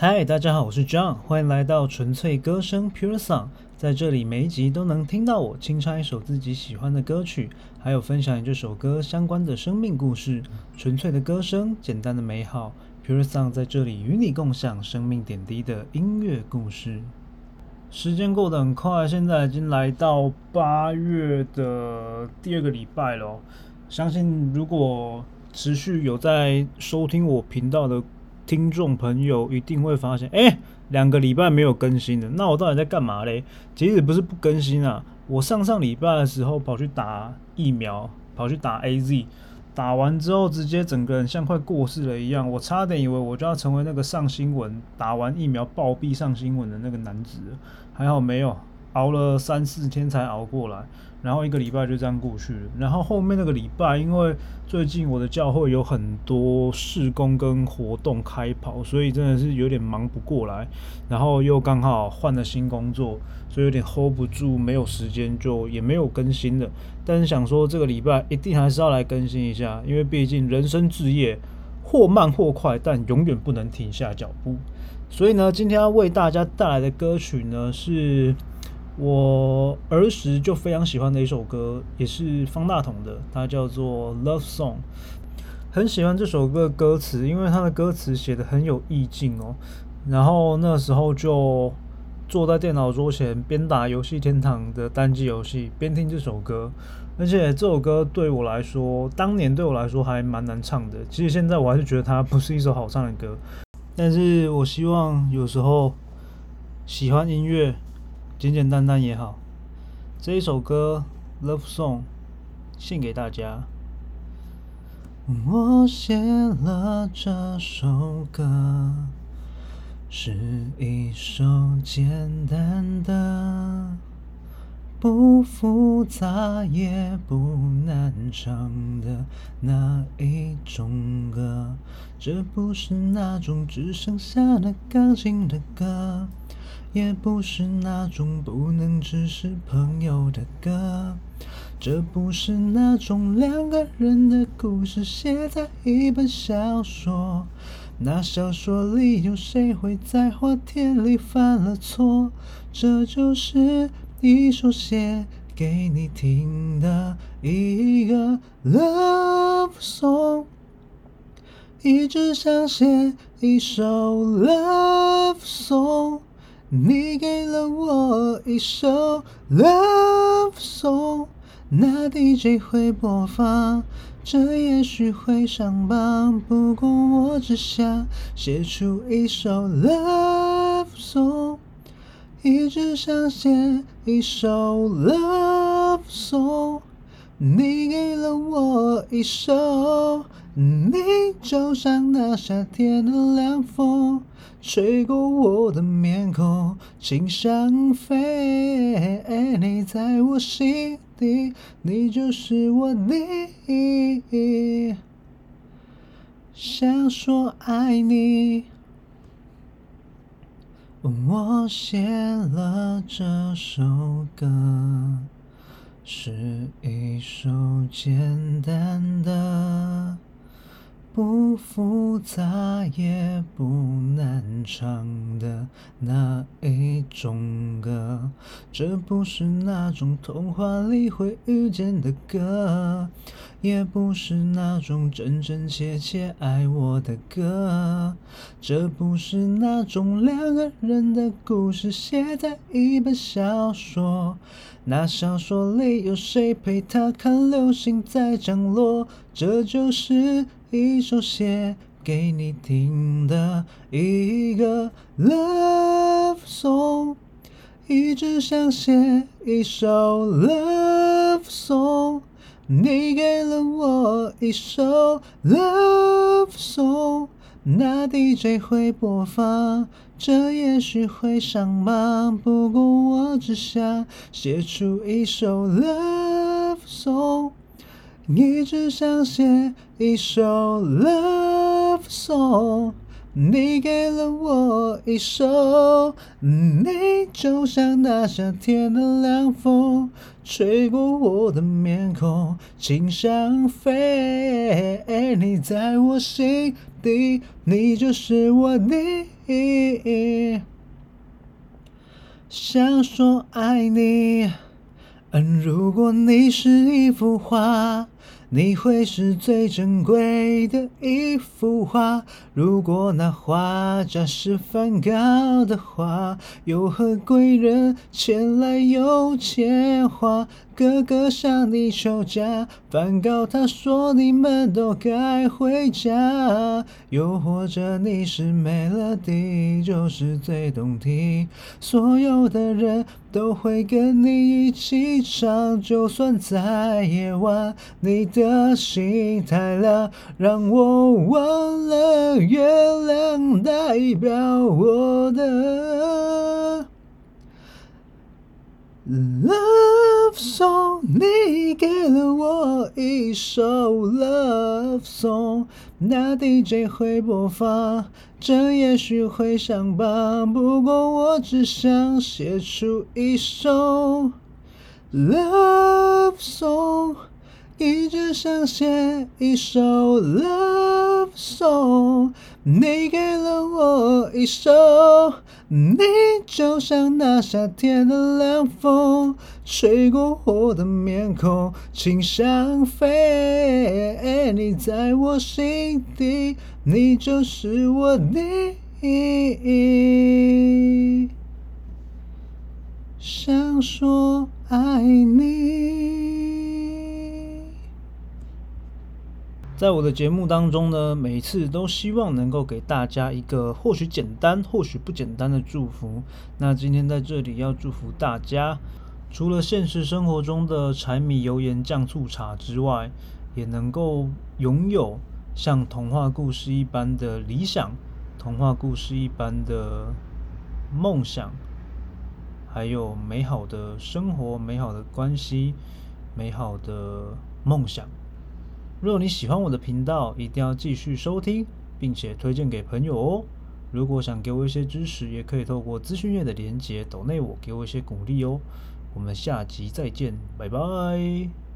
嗨，大家好，我是 John，欢迎来到纯粹歌声 Pure Song。在这里，每一集都能听到我清唱一首自己喜欢的歌曲，还有分享这首歌相关的生命故事。纯粹的歌声，简单的美好，Pure Song 在这里与你共享生命点滴的音乐故事。时间过得很快，现在已经来到八月的第二个礼拜了。相信如果持续有在收听我频道的听众朋友，一定会发现，哎，两个礼拜没有更新了。那我到底在干嘛嘞？其实不是不更新啊，我上上礼拜的时候跑去打疫苗，跑去打 AZ。打完之后，直接整个人像快过世了一样，我差点以为我就要成为那个上新闻、打完疫苗暴毙上新闻的那个男子，还好没有，熬了三四天才熬过来。然后一个礼拜就这样过去了。然后后面那个礼拜，因为最近我的教会有很多事工跟活动开跑，所以真的是有点忙不过来。然后又刚好换了新工作，所以有点 hold 不住，没有时间就也没有更新了。但是想说这个礼拜一定还是要来更新一下，因为毕竟人生置业或慢或快，但永远不能停下脚步。所以呢，今天要为大家带来的歌曲呢是。我儿时就非常喜欢的一首歌，也是方大同的，它叫做《Love Song》。很喜欢这首歌的歌词，因为它的歌词写的很有意境哦。然后那时候就坐在电脑桌前，边打《游戏天堂》的单机游戏，边听这首歌。而且这首歌对我来说，当年对我来说还蛮难唱的。其实现在我还是觉得它不是一首好唱的歌。但是我希望有时候喜欢音乐。简简单单也好，这一首歌《Love Song》献给大家。我写了这首歌，是一首简单的、不复杂也不难唱的那一种歌。这不是那种只剩下了钢琴的歌。也不是那种不能只是朋友的歌，这不是那种两个人的故事写在一本小说，那小说里有谁会在花田里犯了错？这就是一首写给你听的一个 love song，一直想写一首 love song。你给了我一首 love song，那 DJ 会播放，这也许会上榜。不过我只想写出一首 love song，一直想写一首 love song。你给了我一首，你就像那夏天的凉风。吹过我的面孔，心上飞。你在我心底，你就是我第一。想说爱你，我写了这首歌，是一首简单的。不复杂也不难唱的那一种歌，这不是那种童话里会遇见的歌，也不是那种真真切切爱我的歌，这不是那种两个人的故事写在一本小说，那小说里有谁陪他看流星在降落？这就是。一首写给你听的一个 love song，一直想写一首 love song，你给了我一首 love song，那 DJ 会播放，这也许会上榜。不过我只想写出一首 love song。一直想写一首 love song，你给了我一首，你就像那夏天的凉风，吹过我的面孔，轻香飞。你在我心底，你就是我的。想说爱你。嗯，如果你是一幅画。你会是最珍贵的一幅画。如果那画家是梵高的话，又何贵人前来有钱花？哥哥向你求嫁，梵高他说你们都该回家。又或者你是美乐蒂，就是最动听，所有的人都会跟你一起唱。就算在夜晚，你的心太亮，让我忘了月亮代表我的。送你给了我一首 Love song，那 DJ 会播放，这也许会上榜，不过我只想写出一首 Love song，一直想写一首 Love song，你给了我一首。你就像那夏天的凉风，吹过我的面孔，轻像飞。你在我心底，你就是我的。想说爱你。在我的节目当中呢，每次都希望能够给大家一个或许简单、或许不简单的祝福。那今天在这里要祝福大家，除了现实生活中的柴米油盐酱醋茶之外，也能够拥有像童话故事一般的理想、童话故事一般的梦想，还有美好的生活、美好的关系、美好的梦想。如果你喜欢我的频道，一定要继续收听，并且推荐给朋友哦。如果想给我一些支持，也可以透过资讯页的连结抖内我，给我一些鼓励哦。我们下集再见，拜拜。